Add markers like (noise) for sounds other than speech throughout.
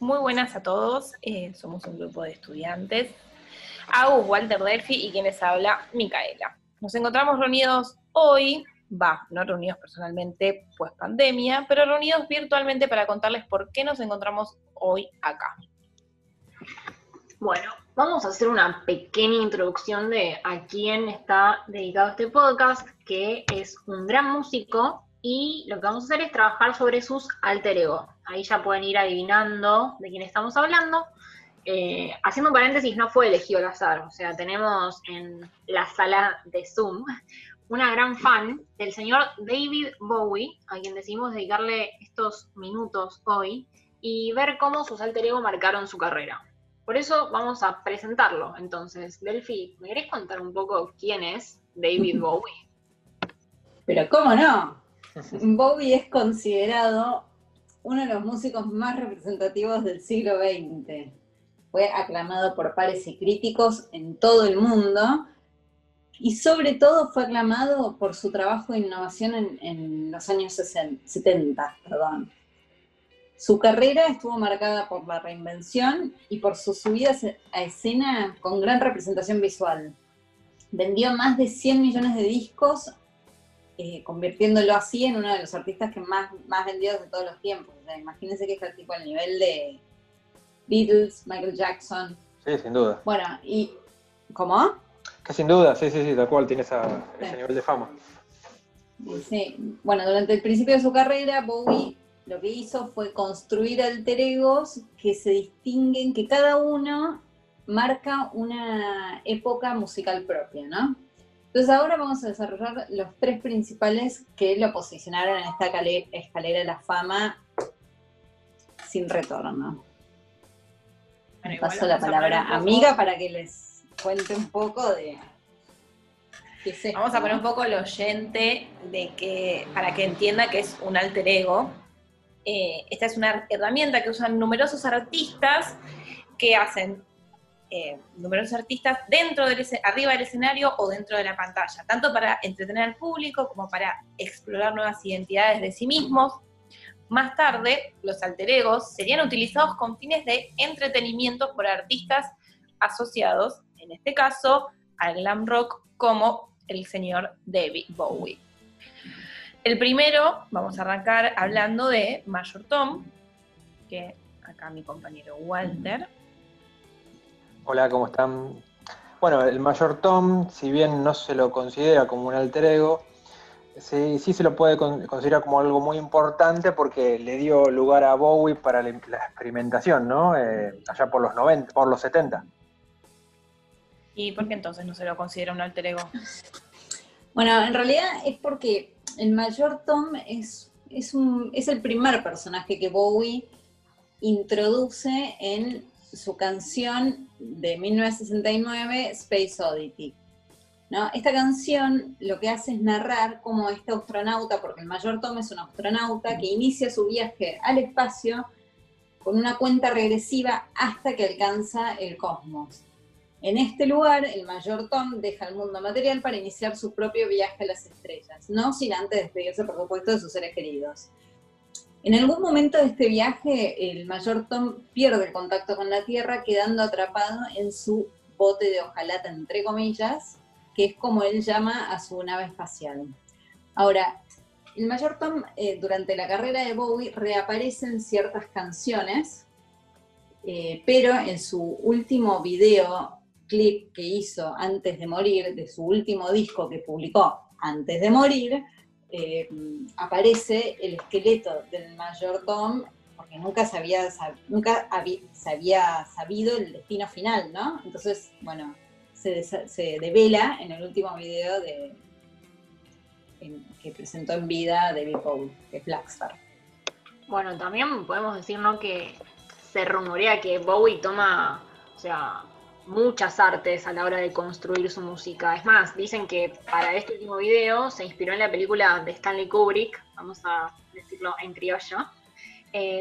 Muy buenas a todos, eh, somos un grupo de estudiantes. Agus, Walter Delphi y quienes habla, Micaela. Nos encontramos reunidos hoy, va, no reunidos personalmente, pues pandemia, pero reunidos virtualmente para contarles por qué nos encontramos hoy acá. Bueno, vamos a hacer una pequeña introducción de a quién está dedicado este podcast, que es un gran músico y lo que vamos a hacer es trabajar sobre sus alter ego. Ahí ya pueden ir adivinando de quién estamos hablando. Eh, haciendo un paréntesis, no fue elegido al azar, o sea, tenemos en la sala de Zoom una gran fan del señor David Bowie, a quien decidimos dedicarle estos minutos hoy y ver cómo sus alter ego marcaron su carrera. Por eso vamos a presentarlo. Entonces, Delphi, ¿me querés contar un poco quién es David (laughs) Bowie? Pero cómo no. Bowie es considerado uno de los músicos más representativos del siglo XX. Fue aclamado por pares y críticos en todo el mundo y sobre todo fue aclamado por su trabajo de innovación en, los años 70. Perdón. Su carrera estuvo marcada por la reinvención y por sus subidas a escena con gran representación visual. Vendió más de 100 millones de discos, eh, convirtiéndolo así en uno de los artistas que más, más vendidos de todos los tiempos. imagínense que está tipo al nivel de Beatles, Michael Jackson. Sí, sin duda. Bueno, y. ¿Cómo? Que sin duda, sí, sí, sí, tal cual tiene ese nivel de fama. Sí, bueno, durante el principio de su carrera, Bowie lo que hizo fue construir alter egos que se distinguen, que cada uno marca una época musical propia, ¿no? Entonces ahora vamos a desarrollar los tres principales que lo posicionaron en esta escalera de la fama sin retorno. Paso la palabra amiga para que les cuente un poco de qué es Vamos a poner un poco el oyente de que, para que entienda que es un alter ego eh, esta es una herramienta que usan numerosos artistas que hacen eh, numerosos artistas dentro del arriba del escenario o dentro de la pantalla, tanto para entretener al público como para explorar nuevas identidades de sí mismos. Más tarde, los alter egos serían utilizados con fines de entretenimiento por artistas asociados, en este caso, al glam rock como el señor David Bowie. El primero, vamos a arrancar hablando de Mayor Tom, que acá mi compañero Walter. Hola, ¿cómo están? Bueno, el Mayor Tom, si bien no se lo considera como un alter ego, sí, sí se lo puede considerar como algo muy importante porque le dio lugar a Bowie para la, experimentación, ¿no? Eh, allá por los 90, por los 70. ¿Y por qué entonces no se lo considera un alter ego? Bueno, en realidad es porque el mayor Tom es, es, un, es el primer personaje que Bowie introduce en su canción de 1969, Space Oddity. ¿No? Esta canción lo que hace es narrar cómo este astronauta, porque el mayor Tom es un astronauta que inicia su viaje al espacio con una cuenta regresiva hasta que alcanza el cosmos. En este lugar, el mayor Tom deja el mundo material para iniciar su propio viaje a las estrellas, no sin antes despedirse, por supuesto, de sus seres queridos. En algún momento de este viaje, el mayor Tom pierde el contacto con la Tierra, quedando atrapado en su bote de hojalata, entre comillas, que es como él llama a su nave espacial. Ahora, el mayor Tom, eh, durante la carrera de Bowie, reaparece en ciertas canciones, eh, pero en su último video clip que hizo antes de morir, de su último disco que publicó antes de morir, eh, aparece el esqueleto del mayor Tom, porque nunca se había, nunca se había sabido el destino final, ¿no? Entonces, bueno, se, se devela en el último video de, que presentó en vida David Bowie, es Blackstar. Bueno, también podemos decir, ¿no? Que se rumorea que Bowie toma, o sea, muchas artes a la hora de construir su música. Es más, dicen que para este último video se inspiró en la película de Stanley Kubrick, vamos a decirlo en criollo,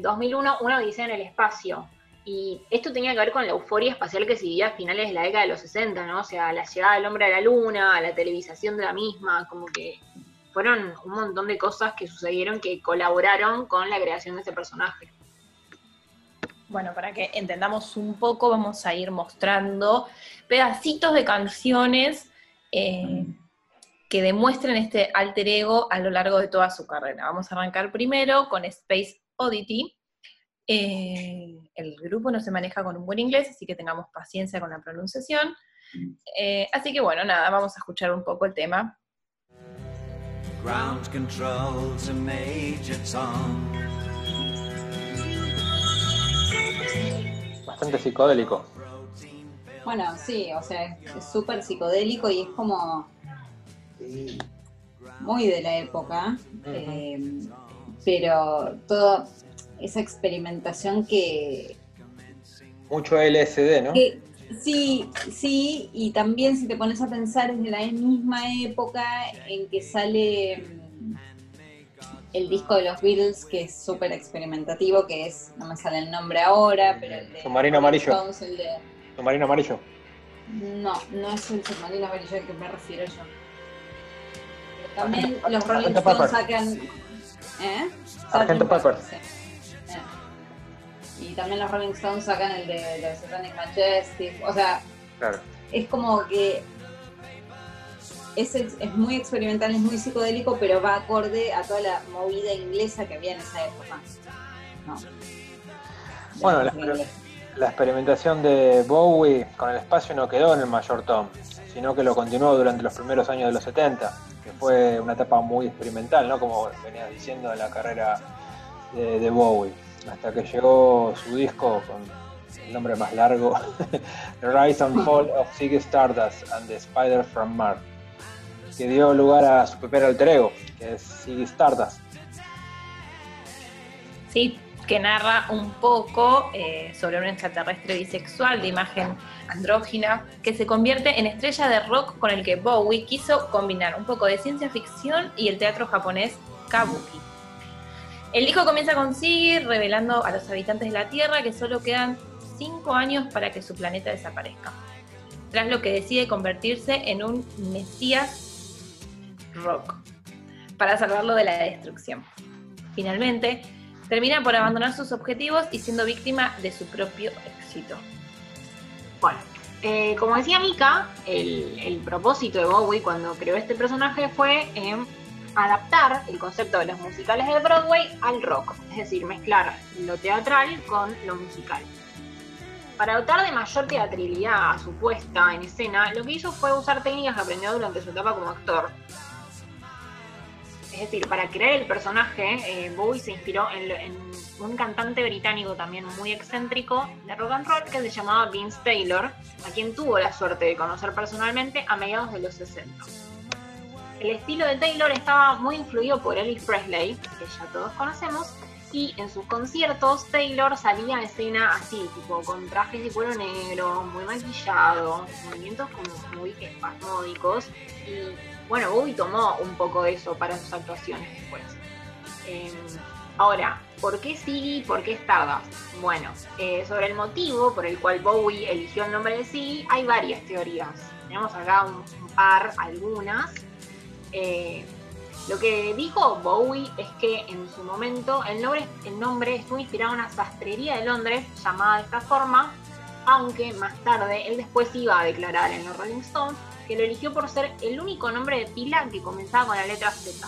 2001, eh, Una odisea en el espacio. Y esto tenía que ver con la euforia espacial que se vivía a finales de la década de los 60, ¿no? O sea, la llegada del hombre a la luna, la televisación de la misma, como que fueron un montón de cosas que sucedieron que colaboraron con la creación de este personaje. Bueno, para que entendamos un poco, vamos a ir mostrando pedacitos de canciones eh, que demuestren este alter ego a lo largo de toda su carrera. Vamos a arrancar primero con Space Oddity. Eh, el grupo no se maneja con un buen inglés, así que tengamos paciencia con la pronunciación. Eh, así que bueno, nada, vamos a escuchar un poco el tema. Ground control to Major Tom. Bastante psicodélico. Bueno, sí, o sea, es súper psicodélico y es como muy de la época, eh, pero toda esa experimentación que... Mucho LSD, ¿no? sí, sí, y también si te pones a pensar es de la misma época en que sale mm, el disco de los Beatles, que es súper experimentativo, que es, no me sale el nombre ahora, pero el de... Submarino Amarillo. Submarino Amarillo. No, no es el submarino amarillo al que me refiero yo. También los Rolling Stones sacan. ¿Eh? Argento Pepper. Y también los Rolling Stones sacan el de los Satanic Majestic. O sea, claro. es como que es, es, muy experimental, es muy psicodélico, pero va acorde a toda la movida inglesa que había en esa época. No. Bueno, la, la experimentación de Bowie con el espacio no quedó en el Mayor Tom, sino que lo continuó durante los primeros años de los 70, que fue una etapa muy experimental, ¿no? Como venías diciendo en la carrera de, Bowie, hasta que llegó su disco con el nombre más largo, (laughs) The Rise and Fall of Ziggy Stardust and the Spider from Mars, que dio lugar a su primer alter ego, que es Ziggy Stardust. Sí, que narra un poco eh, sobre un extraterrestre bisexual de imagen andrógina que se convierte en estrella de rock con el que Bowie quiso combinar un poco de ciencia ficción y el teatro japonés kabuki. El disco comienza con Siggy revelando a los habitantes de la Tierra que solo quedan cinco años para que su planeta desaparezca, tras lo que decide convertirse en un mesías rock para salvarlo de la destrucción. Finalmente, termina por abandonar sus objetivos y siendo víctima de su propio éxito. Bueno, eh, como decía Mika, el, propósito de Bowie cuando creó este personaje fue adaptar el concepto de los musicales de Broadway al rock, es decir, mezclar lo teatral con lo musical. Para dotar de mayor teatralidad a su puesta en escena, lo que hizo fue usar técnicas que aprendió durante su etapa como actor, es decir, para crear el personaje, eh, Bowie se inspiró en, un cantante británico también muy excéntrico de rock and roll que se llamaba Vince Taylor, a quien tuvo la suerte de conocer personalmente a mediados de los 60. El estilo de Taylor estaba muy influido por Elvis Presley, que ya todos conocemos, y en sus conciertos Taylor salía a escena así, tipo con trajes de cuero negro, muy maquillado, movimientos como muy espasmódicos y bueno, Bowie tomó un poco de eso para sus actuaciones después. Em, ahora, ¿por qué Siggy? ¿Por qué Stardust? Bueno, eh, sobre el motivo por el cual Bowie eligió el nombre de Siggy, hay varias teorías. Tenemos acá un, par, algunas. Eh, lo que dijo Bowie es que en su momento el nombre, el nombre estuvo inspirado en una sastrería de Londres llamada de esta forma, aunque más tarde él después iba a declarar en los Rolling Stones que lo eligió por ser el único nombre de pila que comenzaba con la letra Z.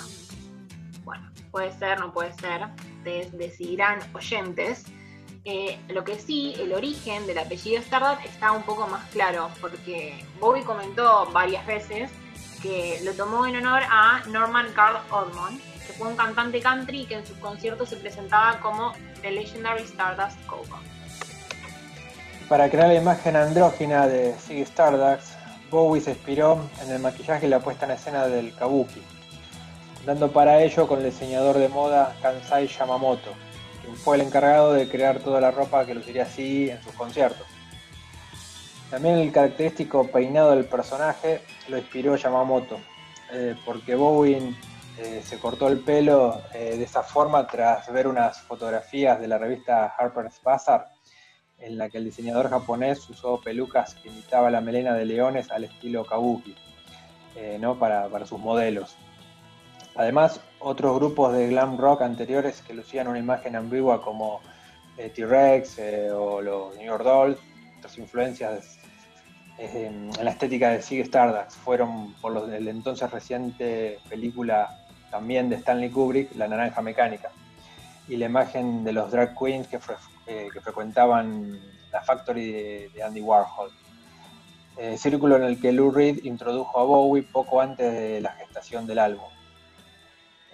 Bueno, puede ser, no puede ser, ustedes decidirán oyentes. Eh, lo que sí, el origen del apellido Stardust está un poco más claro, porque Bobby comentó varias veces que lo tomó en honor a Norman Carl Odmond, que fue un cantante country que en sus conciertos se presentaba como The Legendary Stardust Cowboy. Para crear la imagen andrógina de Ziggy Stardust, Bowie se inspiró en el maquillaje y la puesta en escena del kabuki, dando para ello con el diseñador de moda Kansai Yamamoto, quien fue el encargado de crear toda la ropa que luciría así en sus conciertos. También el característico peinado del personaje lo inspiró Yamamoto, eh, porque Bowie eh, se cortó el pelo eh, de esa forma tras ver unas fotografías de la revista Harper's Bazaar en la que el diseñador japonés usó pelucas que imitaban la melena de leones al estilo kabuki, eh, ¿no? para, sus modelos. Además, otros grupos de glam rock anteriores que lucían una imagen ambigua como eh, T-Rex eh, o los New York Dolls, otras influencias en la estética de Sig Stardust fueron por los, el entonces reciente película también de Stanley Kubrick, La Naranja Mecánica, y la imagen de los drag queens que, que frecuentaban la factory de, Andy Warhol. círculo en el que Lou Reed introdujo a Bowie poco antes de la gestación del álbum.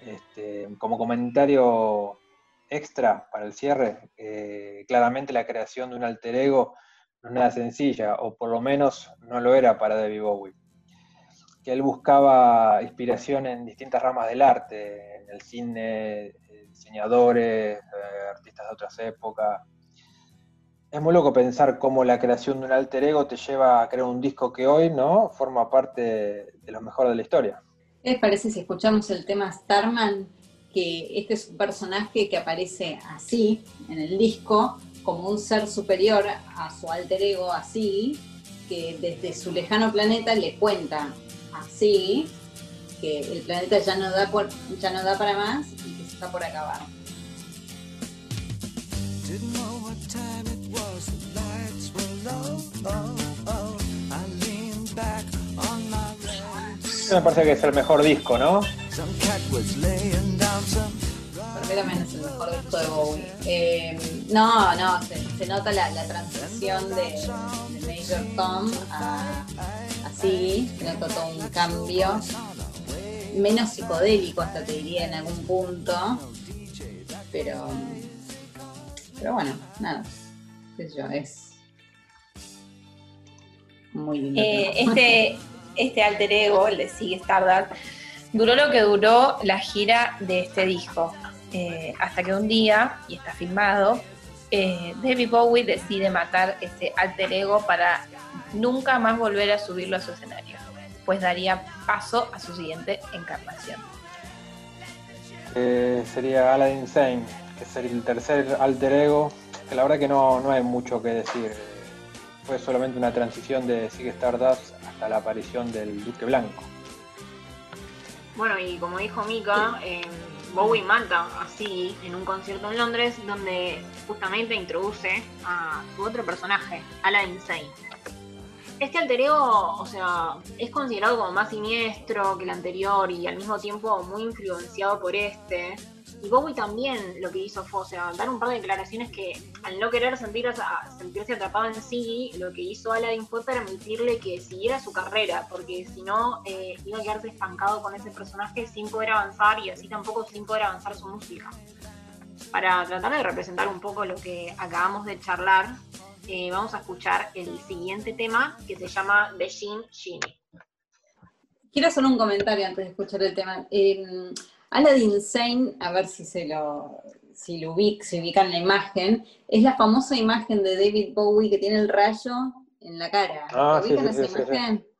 Este, como comentario extra para el cierre, eh, claramente la creación de un alter ego no es nada sencilla, o por lo menos no lo era para David Bowie. Que él buscaba inspiración en distintas ramas del arte, en el cine, diseñadores, eh, artistas de otras épocas. Es muy loco pensar cómo la creación de un alter ego te lleva a crear un disco que hoy no forma parte de lo mejor de la historia. ¿Qué les parece si escuchamos el tema Starman? Que este es un personaje que aparece así en el disco, como un ser superior a su alter ego así, que desde su lejano planeta le cuenta así que el planeta ya no da, ya no da para más y que se está por acabar. me parece que es el mejor disco, ¿no? Para mí es el mejor disco de Bowie. Eh, no, no, se, nota la, transición de, Major Tom a, así, se nota todo un cambio. Menos psicodélico hasta te diría en algún punto. Pero, pero bueno, nada. Qué sé yo, es muy lindo. Eh, este este alter ego, el de Sigue Stardust, duró lo que duró la gira de este disco. Eh, hasta que un día, y está filmado, eh, David Bowie decide matar ese alter ego para nunca más volver a subirlo a su escenario, pues daría paso a su siguiente encarnación. Eh, sería Aladdin Sane, que sería el tercer alter ego, que la verdad que no, no hay mucho que decir. Fue solamente una transición de Sigue Stardust la aparición del Duque Blanco. Bueno, y como dijo Mika, eh, Bowie mata así en un concierto en Londres donde justamente introduce a su otro personaje, Alain Sane. Este alter ego, o sea, es considerado como más siniestro que el anterior y al mismo tiempo muy influenciado por este. Y Bowie también lo que hizo fue, o sea, dar un par de declaraciones que al no querer sentir, sentirse atrapado en sí, lo que hizo Aladdin fue permitirle que siguiera su carrera, porque si no eh, iba a quedarse estancado con ese personaje sin poder avanzar y así tampoco sin poder avanzar su música. Para tratar de representar un poco lo que acabamos de charlar, eh, vamos a escuchar el siguiente tema que se llama The Shin Shinny. Quiero hacer un comentario antes de escuchar el tema. Eh, Aladdin Sane, a ver si se lo, si lo ubica, se la imagen, es la famosa imagen de David Bowie que tiene el rayo en la cara. Ah, sí, sí, sí,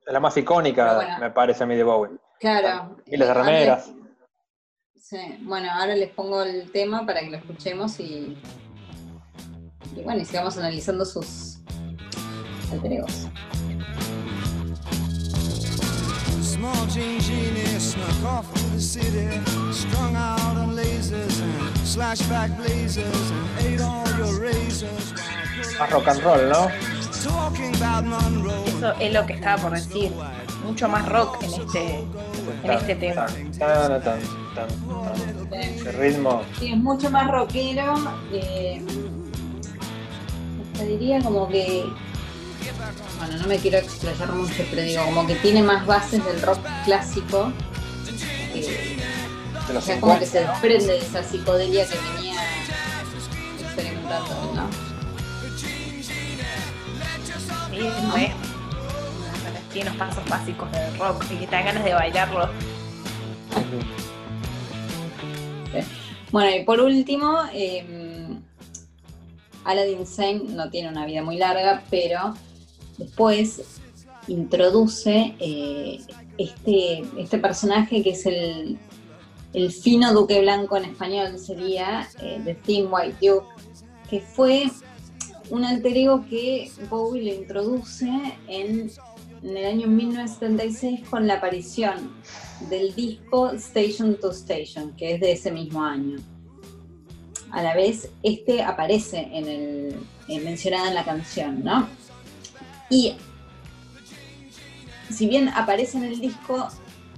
Es la más icónica, me parece a mí de Bowie. Claro. Miles de remeras. Sí, bueno, ahora les pongo el tema para que lo escuchemos y, y bueno, y sigamos analizando sus alter Small Jean Genie snuck off to the city, strung out on lasers and slashback blazers and ate all your razors. Más rock and roll, ¿no? Eso es lo que estaba por decir. Mucho más rock en este, en este tema. Tan, tan, tan, tan, Ese ritmo. Sí, es mucho más rockero. Eh, diría como que bueno, no me quiero explayar mucho, pero digo, como que tiene más bases del rock clásico. o sea, como que se desprende de esa psicodelia que venía experimentando, ¿no? Sí. Tiene unos pasos básicos del rock y que te dan ganas de bailarlo. Bueno, y por último, eh, Aladdin Sane no tiene una vida muy larga, pero después introduce eh, este, este, personaje que es el, fino duque blanco en español, sería eh, The Thin White Duke, que fue un alter ego que Bowie le introduce en, en el año 1976 con la aparición del disco Station to Station, que es de ese mismo año. A la vez este aparece en el mencionado en la canción, ¿no? Y si bien aparece en el disco,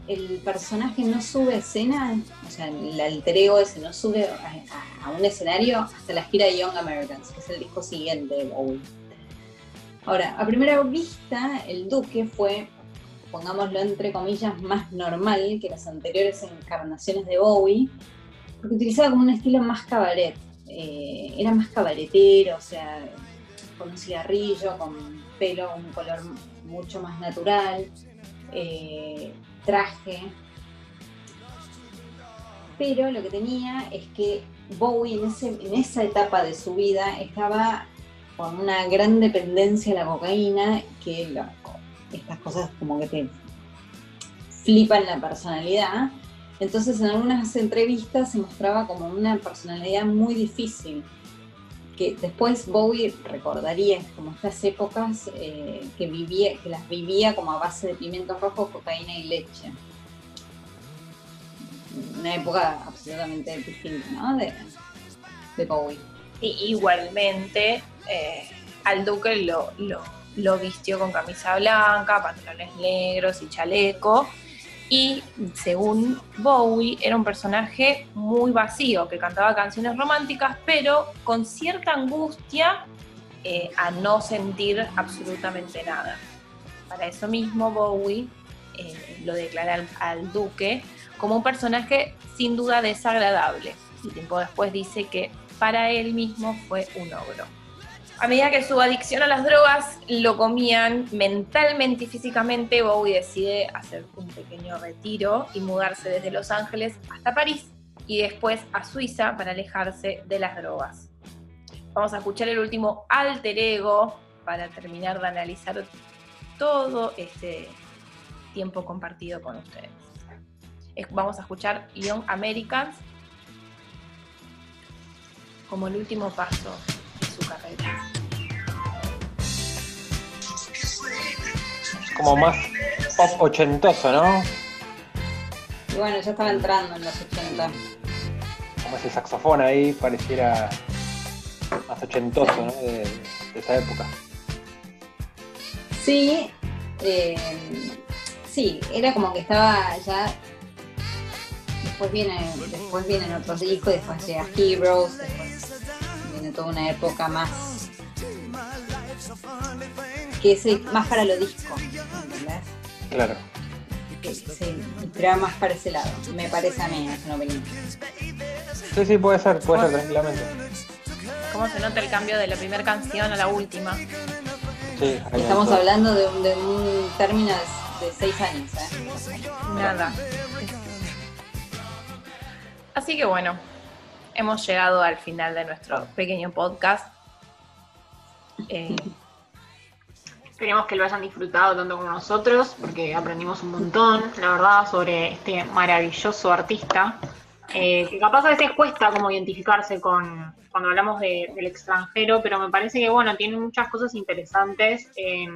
el personaje no sube escena, o sea, el alter ego ese no sube a, un escenario hasta la gira de Young Americans, que es el disco siguiente de Bowie. Ahora, a primera vista, el Duque fue, pongámoslo entre comillas, más normal que las anteriores encarnaciones de Bowie, porque utilizaba como un estilo más cabaret. Eh, era más cabaretero, o sea, con un cigarrillo, con pelo, un color mucho más natural. Eh, traje. Pero lo que tenía es que Bowie en, esa etapa de su vida estaba con una gran dependencia a la cocaína, que estas cosas como que te flipan la personalidad. Entonces en algunas entrevistas se mostraba como una personalidad muy difícil, que después Bowie recordaría como estas épocas eh, que, vivía, que las vivía como a base de pimientos rojos, cocaína y leche. Una época absolutamente distinta, ¿no? De, Bowie. Igualmente, eh, al Duque lo, lo vistió con camisa blanca, pantalones negros y chaleco y según Bowie era un personaje muy vacío, que cantaba canciones románticas, pero con cierta angustia eh, a no sentir absolutamente nada. Para eso mismo Bowie eh, lo declara al, duque como un personaje sin duda desagradable. Y tiempo después dice que para él mismo fue un ogro a medida que su adicción a las drogas lo comían mentalmente y físicamente, Bowie decide hacer un pequeño retiro y mudarse desde Los Ángeles hasta París y después a Suiza para alejarse de las drogas. Vamos a escuchar el último alter ego para terminar de analizar todo este tiempo compartido con ustedes. Vamos a escuchar Young Americans como el último paso su carrera. Como más pop ochentoso, ¿no? Y bueno, ya estaba entrando en los 80. Como ese saxofón ahí pareciera más ochentoso, ¿no? De, esa época. Sí, eh, sí, era como que estaba ya después viene, después vienen otros discos, después llega Heroes, después toda una época más que es más para lo disco, ¿entendés? Claro. Sí, pero más para ese lado, me parece a mí, es una opinión. Sí, sí, puede ser, puede ser tranquilamente. ¿Cómo se nota el cambio de la primera canción a la última? Sí, Estamos hablando de un, de un término de, de seis años, ¿eh? Nada. Así que bueno, hemos llegado al final de nuestro pequeño podcast. Eh, Esperemos que lo hayan disfrutado tanto como nosotros, porque aprendimos un montón, la verdad, sobre este maravilloso artista. Eh, que capaz a veces cuesta como identificarse con cuando hablamos del extranjero, pero me parece que bueno, tiene muchas cosas interesantes eh,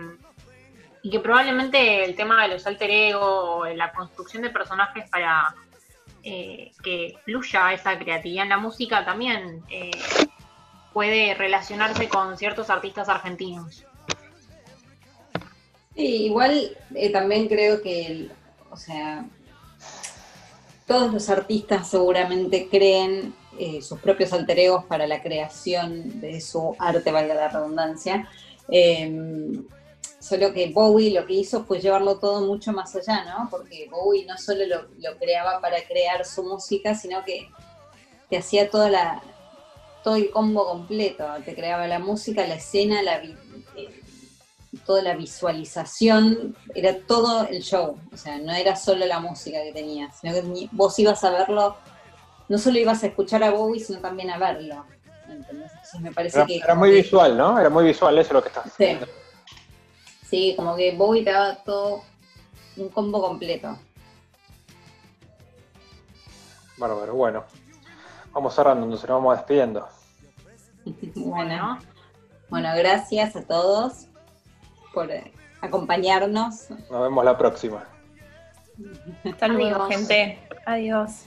y que probablemente el tema de los alter ego la construcción de personajes para eh, que fluya esa creatividad en la música también eh, puede relacionarse con ciertos artistas argentinos. Sí, igual eh, también creo que, o sea, todos los artistas seguramente creen sus propios alter egos para la creación de su arte, valga la redundancia. Solo que Bowie lo que hizo fue llevarlo todo mucho más allá, ¿no? Porque Bowie no solo lo, creaba para crear su música, sino que te hacía toda la, todo el combo completo. Te creaba la música, la escena, la, eh, toda la visualización, era todo el show. O sea, no era solo la música que tenía, sino que vos ibas a verlo, no solo ibas a escuchar a Bowie, sino también a verlo. Entonces me parece era, que. Era muy visual, ¿no? Era muy visual, eso es lo que estás sí. Sí, como que Bowie te daba todo un combo completo. Bárbaro, bueno. Vamos cerrando, entonces nos vamos despidiendo. (laughs) bueno, bueno, gracias a todos por eh, acompañarnos. Nos vemos la próxima. Hasta luego, gente. Adiós.